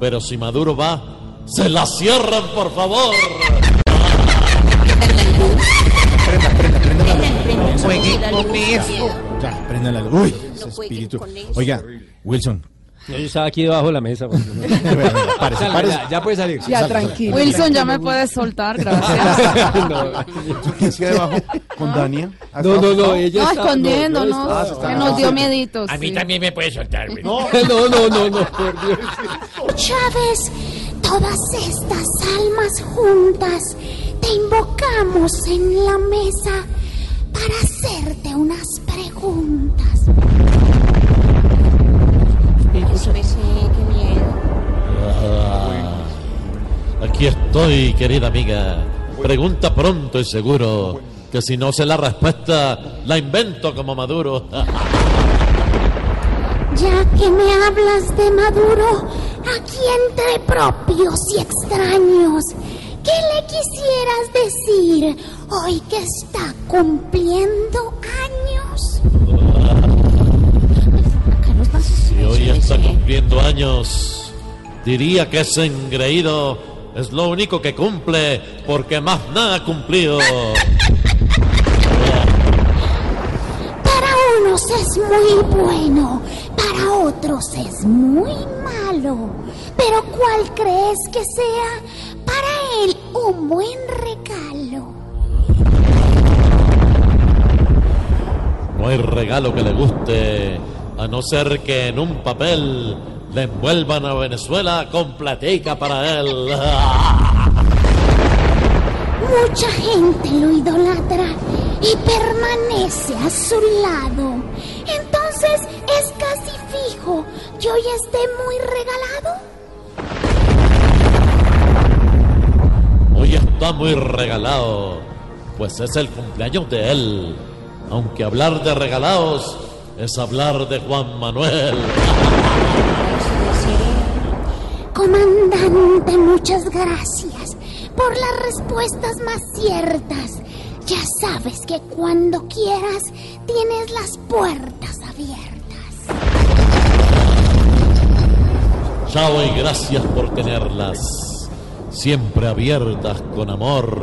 Pero si Maduro va, se la cierran, por favor. Prenda, prenda, prenda la luz. Prenda, Juegue prenda la con eso. Ya, prenda la luz. Uy, ese espíritu. Oiga, Wilson. Yo estaba aquí debajo de la mesa. pues. Párese, Salga, párese. ya, ya puede salir. Ya, tranquilo. Wilson, ya me puedes soltar, gracias. no, ¿Qué hacía debajo con Dania? no, no, no, ella No, está- escondiéndonos, no, que nos dio miedito. A mí sí. también me puede soltar, güey. No, No, no, no, no, por Dios. Chávez, todas estas almas juntas te invocamos en la mesa para hacerte unas preguntas. Espérese, qué miedo. Ah, aquí estoy, querida amiga. Pregunta pronto y seguro. Que si no sé la respuesta, la invento como Maduro. Ya que me hablas de Maduro, aquí entre propios y extraños, ¿qué le quisieras decir hoy que está cumpliendo años? Si hoy está cumpliendo años, diría que ese engreído es lo único que cumple, porque más nada ha cumplido. Para unos es muy bueno, para otros es muy malo. Pero ¿cuál crees que sea para él un buen regalo? No hay regalo que le guste, a no ser que en un papel le envuelvan a Venezuela con platica para él. Mucha gente lo idolatra y permanece a su lado. Entonces hoy esté muy regalado. Hoy está muy regalado, pues es el cumpleaños de él. Aunque hablar de regalados es hablar de Juan Manuel. Comandante, muchas gracias por las respuestas más ciertas. Ya sabes que cuando quieras tienes las puertas abiertas. Chao y gracias por tenerlas siempre abiertas con amor.